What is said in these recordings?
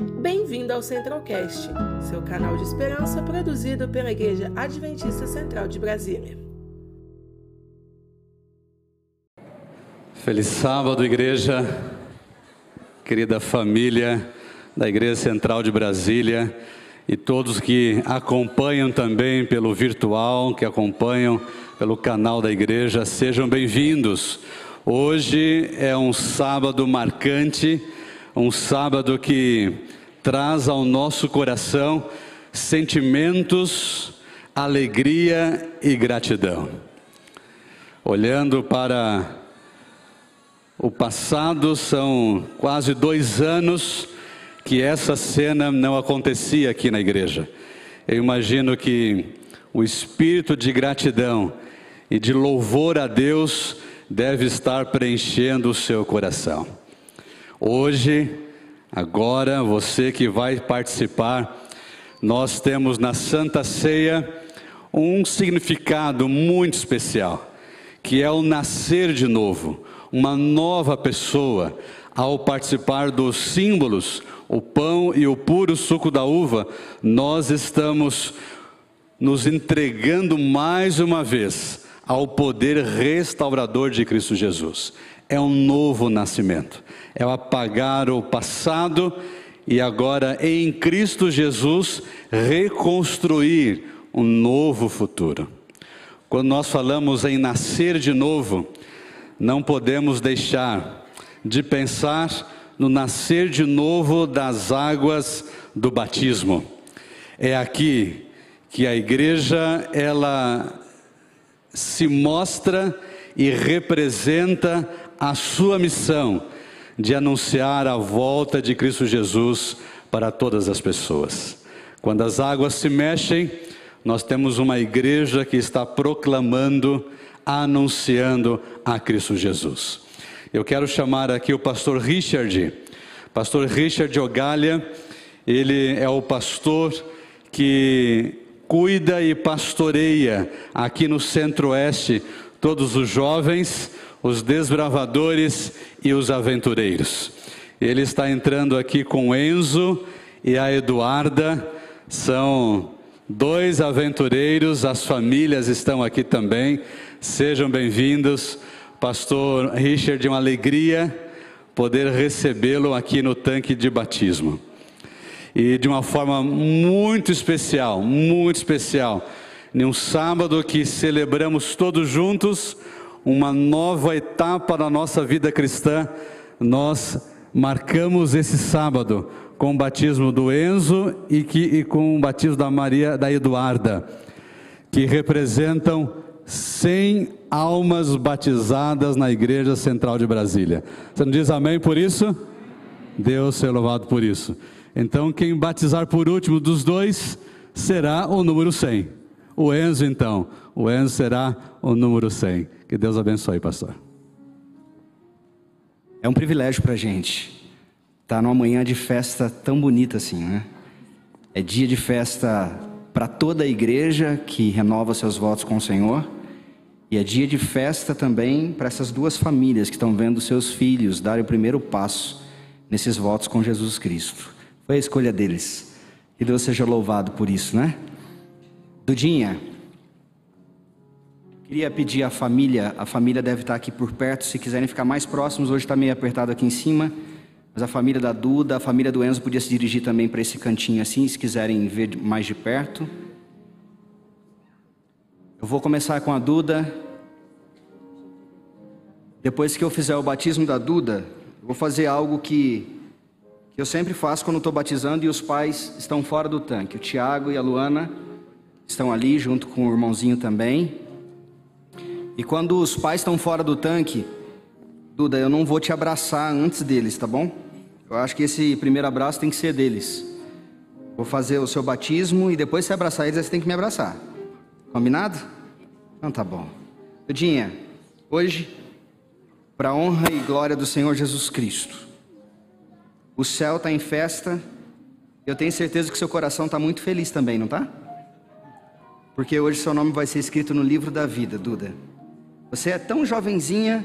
Bem-vindo ao Centralcast, seu canal de esperança produzido pela Igreja Adventista Central de Brasília. Feliz sábado, igreja, querida família da Igreja Central de Brasília e todos que acompanham também pelo virtual, que acompanham pelo canal da igreja, sejam bem-vindos. Hoje é um sábado marcante, um sábado que traz ao nosso coração sentimentos, alegria e gratidão. Olhando para o passado, são quase dois anos que essa cena não acontecia aqui na igreja. Eu imagino que o espírito de gratidão e de louvor a Deus deve estar preenchendo o seu coração. Hoje, agora, você que vai participar, nós temos na Santa Ceia um significado muito especial, que é o nascer de novo, uma nova pessoa, ao participar dos símbolos, o pão e o puro suco da uva, nós estamos nos entregando mais uma vez ao poder restaurador de Cristo Jesus. É um novo nascimento, é o apagar o passado e agora em Cristo Jesus reconstruir um novo futuro. Quando nós falamos em nascer de novo, não podemos deixar de pensar no nascer de novo das águas do batismo. É aqui que a igreja ela se mostra e representa a sua missão de anunciar a volta de Cristo Jesus para todas as pessoas. Quando as águas se mexem, nós temos uma igreja que está proclamando, anunciando a Cristo Jesus. Eu quero chamar aqui o pastor Richard, pastor Richard Ogalha, ele é o pastor que cuida e pastoreia aqui no Centro-Oeste todos os jovens, os desbravadores e os aventureiros. Ele está entrando aqui com Enzo e a Eduarda, são dois aventureiros, as famílias estão aqui também. Sejam bem-vindos. Pastor Richard, uma alegria poder recebê-lo aqui no tanque de batismo e de uma forma muito especial, muito especial, em um sábado que celebramos todos juntos uma nova etapa da nossa vida cristã, nós marcamos esse sábado com o batismo do Enzo e, que, e com o batismo da Maria da Eduarda, que representam 100 almas batizadas na Igreja Central de Brasília. Você não diz amém por isso? Deus seja louvado por isso. Então, quem batizar por último dos dois será o número 100. O Enzo, então. O Enzo será o número 100. Que Deus abençoe, pastor. É um privilégio para a gente estar tá numa manhã de festa tão bonita assim, né? É dia de festa para toda a igreja que renova seus votos com o Senhor. E é dia de festa também para essas duas famílias que estão vendo seus filhos darem o primeiro passo nesses votos com Jesus Cristo. Foi a escolha deles. Que Deus seja louvado por isso, né? Dudinha, queria pedir à família, a família deve estar aqui por perto, se quiserem ficar mais próximos, hoje está meio apertado aqui em cima, mas a família da Duda, a família do Enzo podia se dirigir também para esse cantinho assim, se quiserem ver mais de perto. Eu vou começar com a Duda. Depois que eu fizer o batismo da Duda, eu vou fazer algo que que eu sempre faço quando estou batizando e os pais estão fora do tanque. O Tiago e a Luana estão ali junto com o irmãozinho também. E quando os pais estão fora do tanque, Duda, eu não vou te abraçar antes deles, tá bom? Eu acho que esse primeiro abraço tem que ser deles. Vou fazer o seu batismo e depois se abraçar eles, você tem que me abraçar. Combinado? Então tá bom. Dudinha, hoje, para honra e glória do Senhor Jesus Cristo, o céu está em festa. Eu tenho certeza que seu coração está muito feliz também, não está? Porque hoje seu nome vai ser escrito no livro da vida, Duda. Você é tão jovenzinha,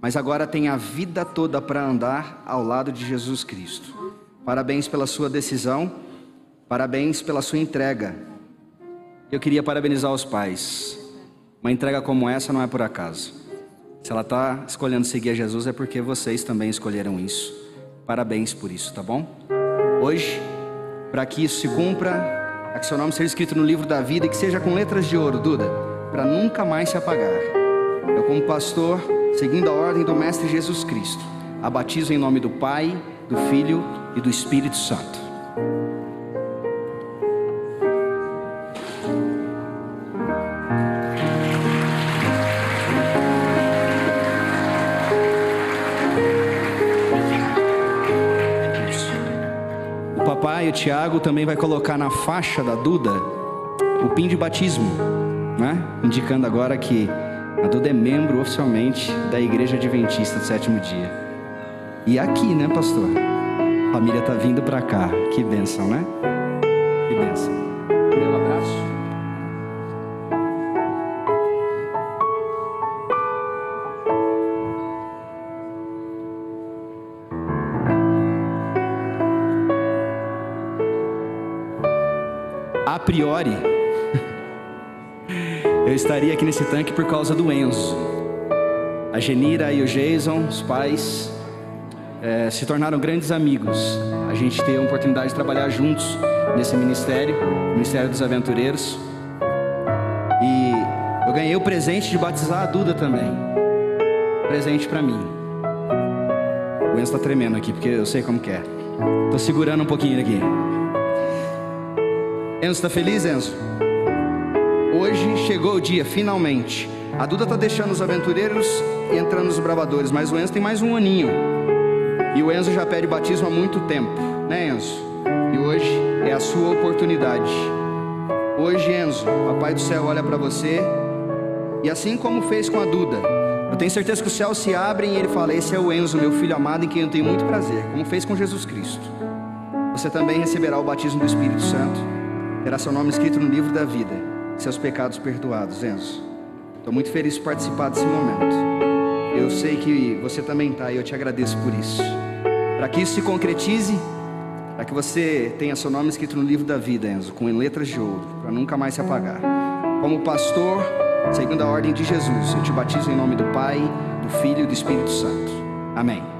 mas agora tem a vida toda para andar ao lado de Jesus Cristo. Parabéns pela sua decisão, parabéns pela sua entrega. Eu queria parabenizar os pais. Uma entrega como essa não é por acaso. Se ela está escolhendo seguir a Jesus é porque vocês também escolheram isso. Parabéns por isso, tá bom? Hoje, para que isso se cumpra, para que seu nome seja escrito no livro da vida e que seja com letras de ouro, Duda, para nunca mais se apagar. Eu, como pastor, seguindo a ordem do Mestre Jesus Cristo, a batizo em nome do Pai, do Filho e do Espírito Santo. O papai, o Tiago, também vai colocar na faixa da Duda o PIN de batismo, né? indicando agora que a Duda é membro oficialmente da Igreja Adventista do Sétimo Dia. E aqui, né, pastor? A família tá vindo para cá. Que bênção, né? Que bênção. Meu abraço. A priori, eu estaria aqui nesse tanque por causa do Enzo. A Genira e o Jason, os pais, é, se tornaram grandes amigos. A gente teve a oportunidade de trabalhar juntos nesse ministério, Ministério dos Aventureiros. E eu ganhei o presente de batizar a Duda também. Presente para mim. O Enzo tá tremendo aqui, porque eu sei como que é. Tô segurando um pouquinho aqui. Enzo, tá feliz, Enzo? Hoje chegou o dia, finalmente. A Duda tá deixando os aventureiros e entrando nos bravadores, mas o Enzo tem mais um aninho. E o Enzo já pede batismo há muito tempo, né, Enzo? E hoje é a sua oportunidade. Hoje, Enzo, Papai do céu olha para você e assim como fez com a Duda, eu tenho certeza que os céus se abrem e ele fala: Esse é o Enzo, meu filho amado, em quem eu tenho muito prazer, como fez com Jesus Cristo. Você também receberá o batismo do Espírito Santo, terá seu nome escrito no livro da vida, seus pecados perdoados, Enzo. Estou muito feliz de participar desse momento. Eu sei que você também está e eu te agradeço por isso. Para que isso se concretize, para que você tenha seu nome escrito no livro da vida, Enzo, com letras de ouro, para nunca mais se apagar. Como pastor, segundo a ordem de Jesus, eu te batizo em nome do Pai, do Filho e do Espírito Santo. Amém.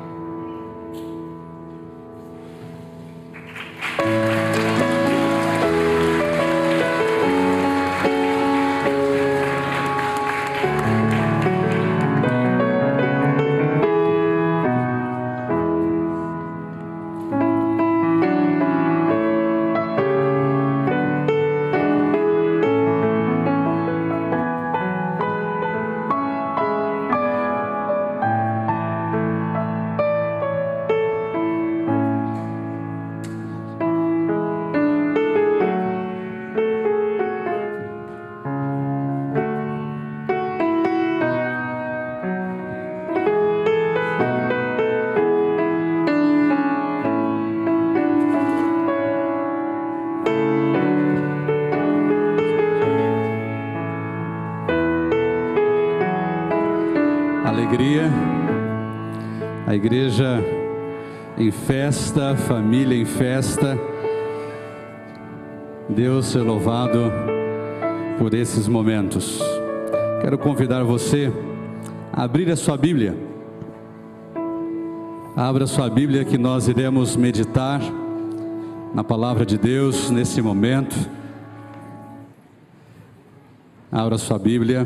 A igreja em festa, família em festa. Deus ser louvado por esses momentos. Quero convidar você a abrir a sua Bíblia. Abra sua Bíblia que nós iremos meditar na palavra de Deus nesse momento. Abra sua Bíblia.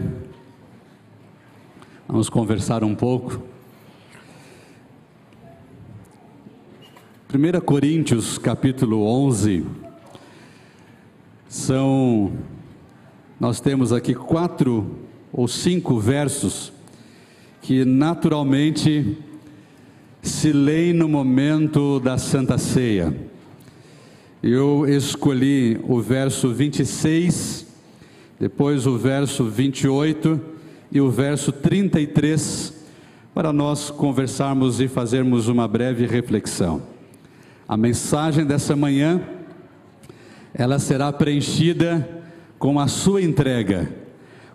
Vamos conversar um pouco. 1 Coríntios capítulo 11, são, nós temos aqui quatro ou cinco versos que naturalmente se leem no momento da Santa Ceia. Eu escolhi o verso 26, depois o verso 28 e o verso 33 para nós conversarmos e fazermos uma breve reflexão. A mensagem dessa manhã ela será preenchida com a sua entrega,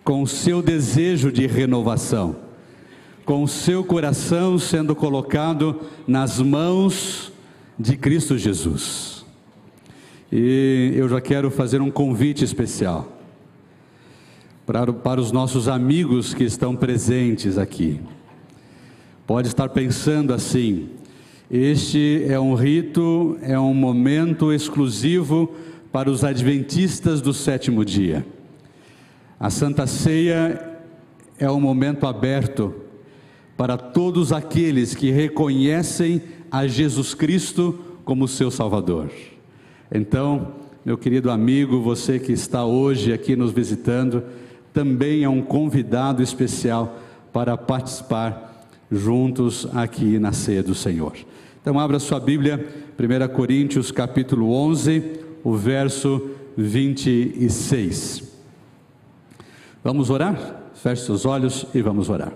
com o seu desejo de renovação, com o seu coração sendo colocado nas mãos de Cristo Jesus. E eu já quero fazer um convite especial para, para os nossos amigos que estão presentes aqui. Pode estar pensando assim: este é um rito, é um momento exclusivo para os adventistas do sétimo dia. A Santa Ceia é um momento aberto para todos aqueles que reconhecem a Jesus Cristo como seu Salvador. Então, meu querido amigo, você que está hoje aqui nos visitando, também é um convidado especial para participar juntos aqui na ceia do Senhor. Então abra sua Bíblia, 1 Coríntios capítulo 11, o verso 26. Vamos orar? Feche seus olhos e vamos orar.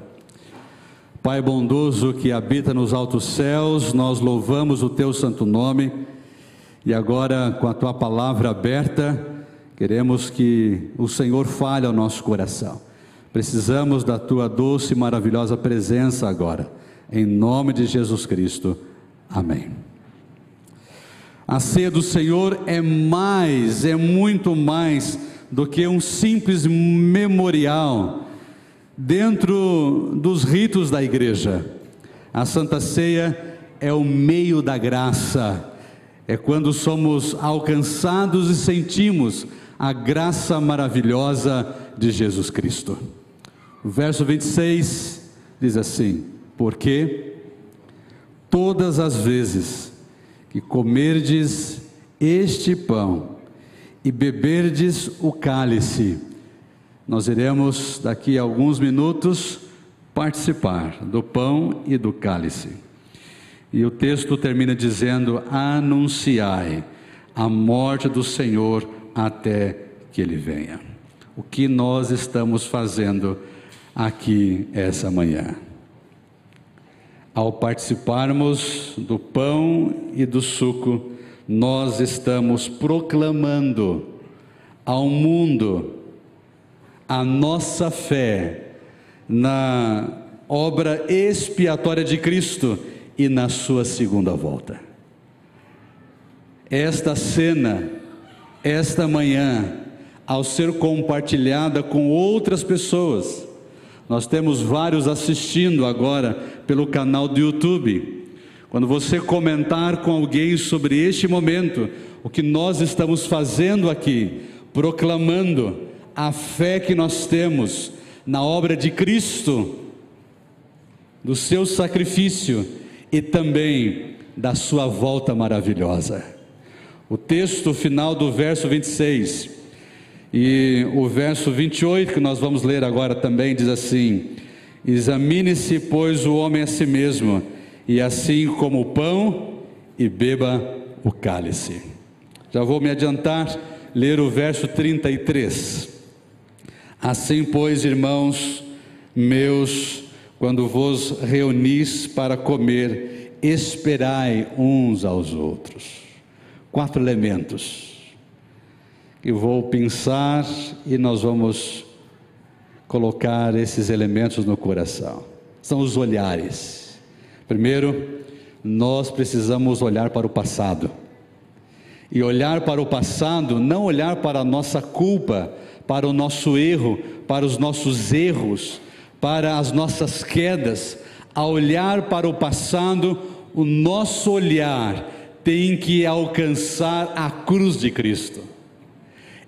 Pai bondoso que habita nos altos céus, nós louvamos o teu santo nome e agora com a tua palavra aberta, queremos que o Senhor fale ao nosso coração. Precisamos da tua doce e maravilhosa presença agora, em nome de Jesus Cristo. Amém. A ceia do Senhor é mais, é muito mais do que um simples memorial dentro dos ritos da igreja. A Santa Ceia é o meio da graça, é quando somos alcançados e sentimos a graça maravilhosa de Jesus Cristo. Verso 26 diz assim: Porque todas as vezes que comerdes este pão e beberdes o cálice, nós iremos daqui a alguns minutos participar do pão e do cálice. E o texto termina dizendo: Anunciai a morte do Senhor até que ele venha. O que nós estamos fazendo aqui essa manhã? Ao participarmos do pão e do suco, nós estamos proclamando ao mundo a nossa fé na obra expiatória de Cristo e na sua segunda volta. Esta cena, esta manhã, ao ser compartilhada com outras pessoas, nós temos vários assistindo agora pelo canal do YouTube. Quando você comentar com alguém sobre este momento, o que nós estamos fazendo aqui, proclamando a fé que nós temos na obra de Cristo, do seu sacrifício e também da sua volta maravilhosa. O texto final do verso 26 e o verso 28, que nós vamos ler agora também, diz assim: Examine-se, pois, o homem a si mesmo, e assim como o pão, e beba o cálice. Já vou me adiantar, ler o verso 33. Assim, pois, irmãos meus, quando vos reunis para comer, esperai uns aos outros. Quatro elementos eu vou pensar e nós vamos colocar esses elementos no coração. São os olhares. Primeiro, nós precisamos olhar para o passado. E olhar para o passado, não olhar para a nossa culpa, para o nosso erro, para os nossos erros, para as nossas quedas. A olhar para o passado, o nosso olhar tem que alcançar a cruz de Cristo.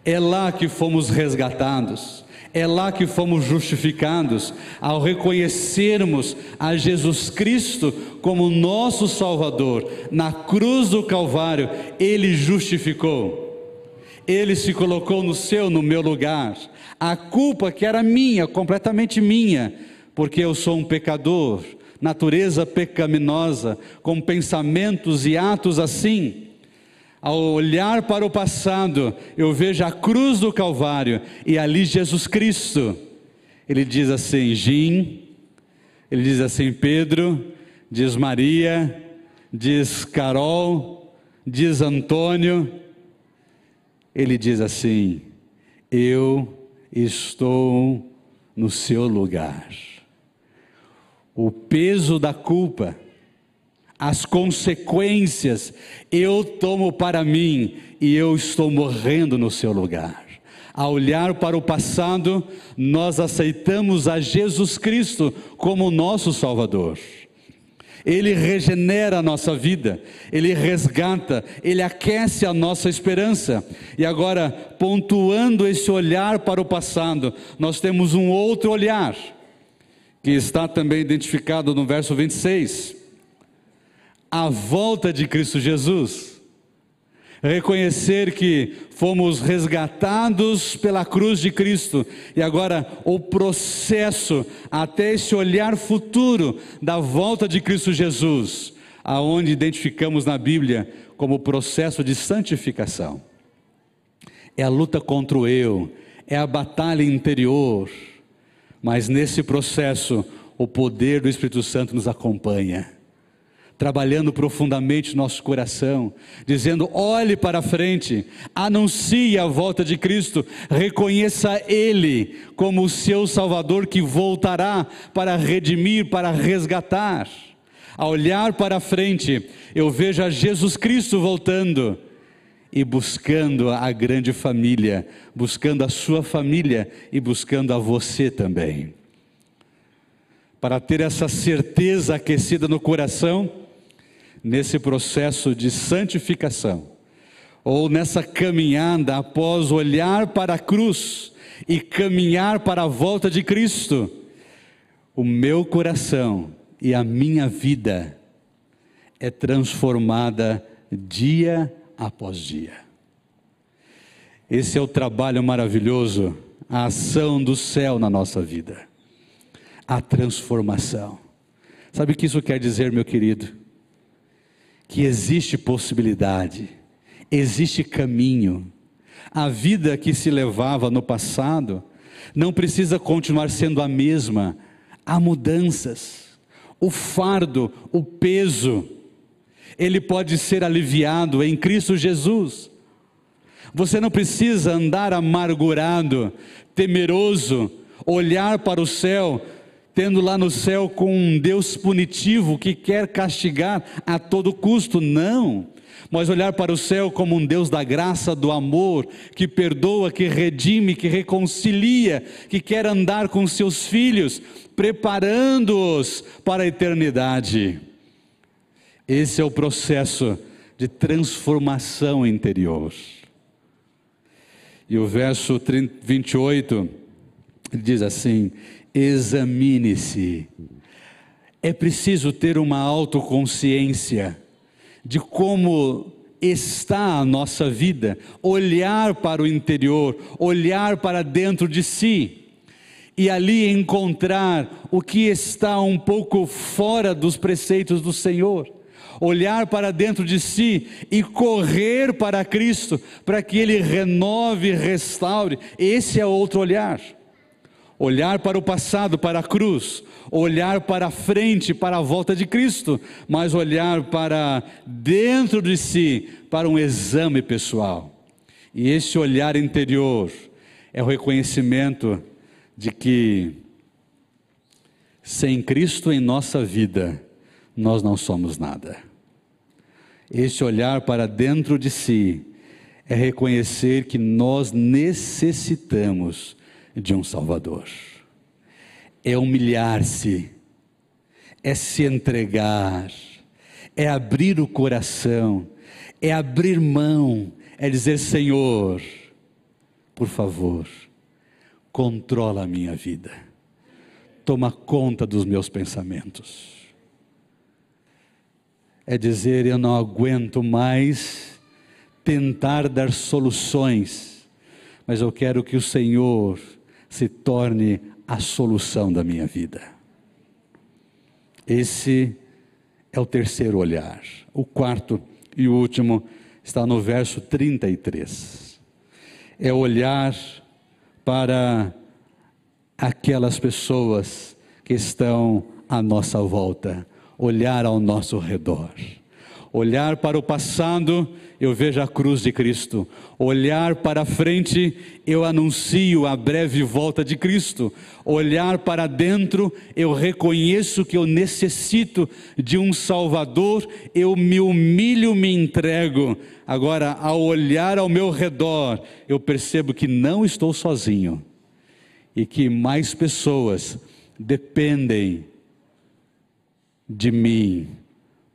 É lá que fomos resgatados, é lá que fomos justificados, ao reconhecermos a Jesus Cristo como nosso Salvador, na cruz do Calvário, Ele justificou. Ele se colocou no seu, no meu lugar. A culpa que era minha, completamente minha, porque eu sou um pecador, natureza pecaminosa, com pensamentos e atos assim ao olhar para o passado, eu vejo a cruz do Calvário e ali Jesus Cristo. Ele diz assim: Jim, ele diz assim: Pedro, diz Maria, diz Carol, diz Antônio. Ele diz assim: Eu estou no seu lugar. O peso da culpa, as consequências eu tomo para mim e eu estou morrendo no seu lugar. Ao olhar para o passado, nós aceitamos a Jesus Cristo como nosso Salvador. Ele regenera a nossa vida, ele resgata, ele aquece a nossa esperança. E agora, pontuando esse olhar para o passado, nós temos um outro olhar, que está também identificado no verso 26 a volta de Cristo Jesus. Reconhecer que fomos resgatados pela cruz de Cristo e agora o processo até esse olhar futuro da volta de Cristo Jesus, aonde identificamos na Bíblia como processo de santificação. É a luta contra o eu, é a batalha interior, mas nesse processo o poder do Espírito Santo nos acompanha trabalhando profundamente no nosso coração, dizendo: olhe para frente, anuncie a volta de Cristo, reconheça Ele como o seu Salvador que voltará para redimir, para resgatar. A olhar para frente, eu vejo a Jesus Cristo voltando e buscando a grande família, buscando a sua família e buscando a você também. Para ter essa certeza aquecida no coração, nesse processo de santificação, ou nessa caminhada após olhar para a cruz e caminhar para a volta de Cristo, o meu coração e a minha vida é transformada dia após dia. Esse é o trabalho maravilhoso, a ação do céu na nossa vida, a transformação. Sabe o que isso quer dizer, meu querido? Que existe possibilidade, existe caminho. A vida que se levava no passado não precisa continuar sendo a mesma. Há mudanças. O fardo, o peso, ele pode ser aliviado em Cristo Jesus. Você não precisa andar amargurado, temeroso, olhar para o céu tendo lá no céu com um Deus punitivo que quer castigar a todo custo. Não. Mas olhar para o céu como um Deus da graça, do amor, que perdoa, que redime, que reconcilia, que quer andar com seus filhos, preparando-os para a eternidade. Esse é o processo de transformação interior. E o verso 28 diz assim: examine-se. É preciso ter uma autoconsciência de como está a nossa vida, olhar para o interior, olhar para dentro de si e ali encontrar o que está um pouco fora dos preceitos do Senhor. Olhar para dentro de si e correr para Cristo, para que Ele renove restaure. Esse é outro olhar olhar para o passado, para a cruz, olhar para a frente, para a volta de Cristo, mas olhar para dentro de si, para um exame pessoal. E esse olhar interior é o reconhecimento de que sem Cristo em nossa vida, nós não somos nada. Esse olhar para dentro de si é reconhecer que nós necessitamos de um Salvador. É humilhar-se, é se entregar, é abrir o coração, é abrir mão, é dizer: Senhor, por favor, controla a minha vida, toma conta dos meus pensamentos. É dizer: Eu não aguento mais tentar dar soluções, mas eu quero que o Senhor se torne a solução da minha vida. Esse é o terceiro olhar. O quarto e último está no verso 33. É olhar para aquelas pessoas que estão à nossa volta, olhar ao nosso redor, Olhar para o passado, eu vejo a cruz de Cristo. Olhar para frente, eu anuncio a breve volta de Cristo. Olhar para dentro, eu reconheço que eu necessito de um Salvador, eu me humilho, me entrego. Agora, ao olhar ao meu redor, eu percebo que não estou sozinho e que mais pessoas dependem de mim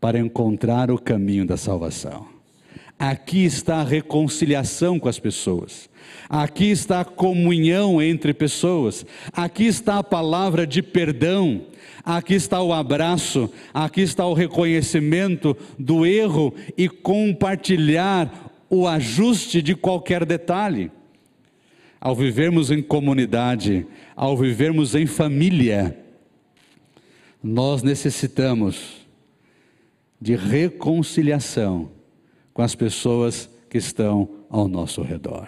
para encontrar o caminho da salvação. Aqui está a reconciliação com as pessoas. Aqui está a comunhão entre pessoas. Aqui está a palavra de perdão. Aqui está o abraço. Aqui está o reconhecimento do erro e compartilhar o ajuste de qualquer detalhe. Ao vivermos em comunidade, ao vivermos em família, nós necessitamos de reconciliação com as pessoas que estão ao nosso redor.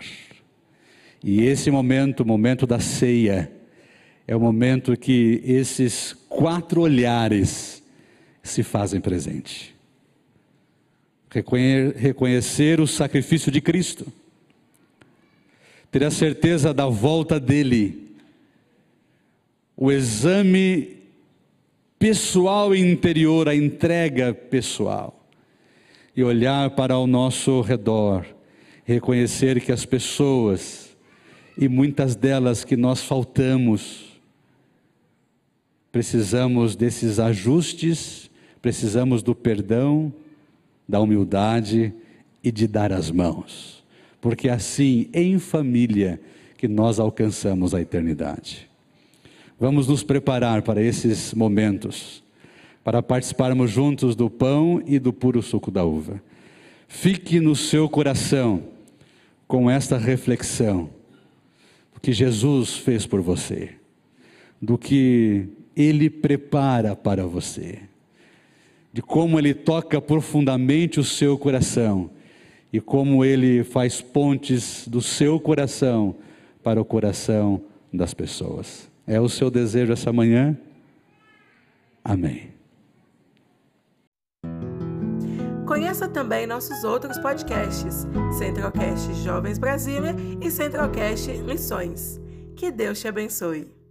E esse momento, o momento da ceia, é o momento que esses quatro olhares se fazem presente. Reconhecer o sacrifício de Cristo, ter a certeza da volta dele, o exame pessoal e interior, a entrega pessoal. E olhar para o nosso redor, reconhecer que as pessoas, e muitas delas que nós faltamos, precisamos desses ajustes, precisamos do perdão, da humildade e de dar as mãos, porque assim, em família, que nós alcançamos a eternidade. Vamos nos preparar para esses momentos, para participarmos juntos do pão e do puro suco da uva. Fique no seu coração com esta reflexão do que Jesus fez por você, do que Ele prepara para você, de como Ele toca profundamente o seu coração e como Ele faz pontes do seu coração para o coração das pessoas. É o seu desejo essa manhã? Amém. Conheça também nossos outros podcasts: Centralcast Jovens Brasília e Centralcast Missões. Que Deus te abençoe.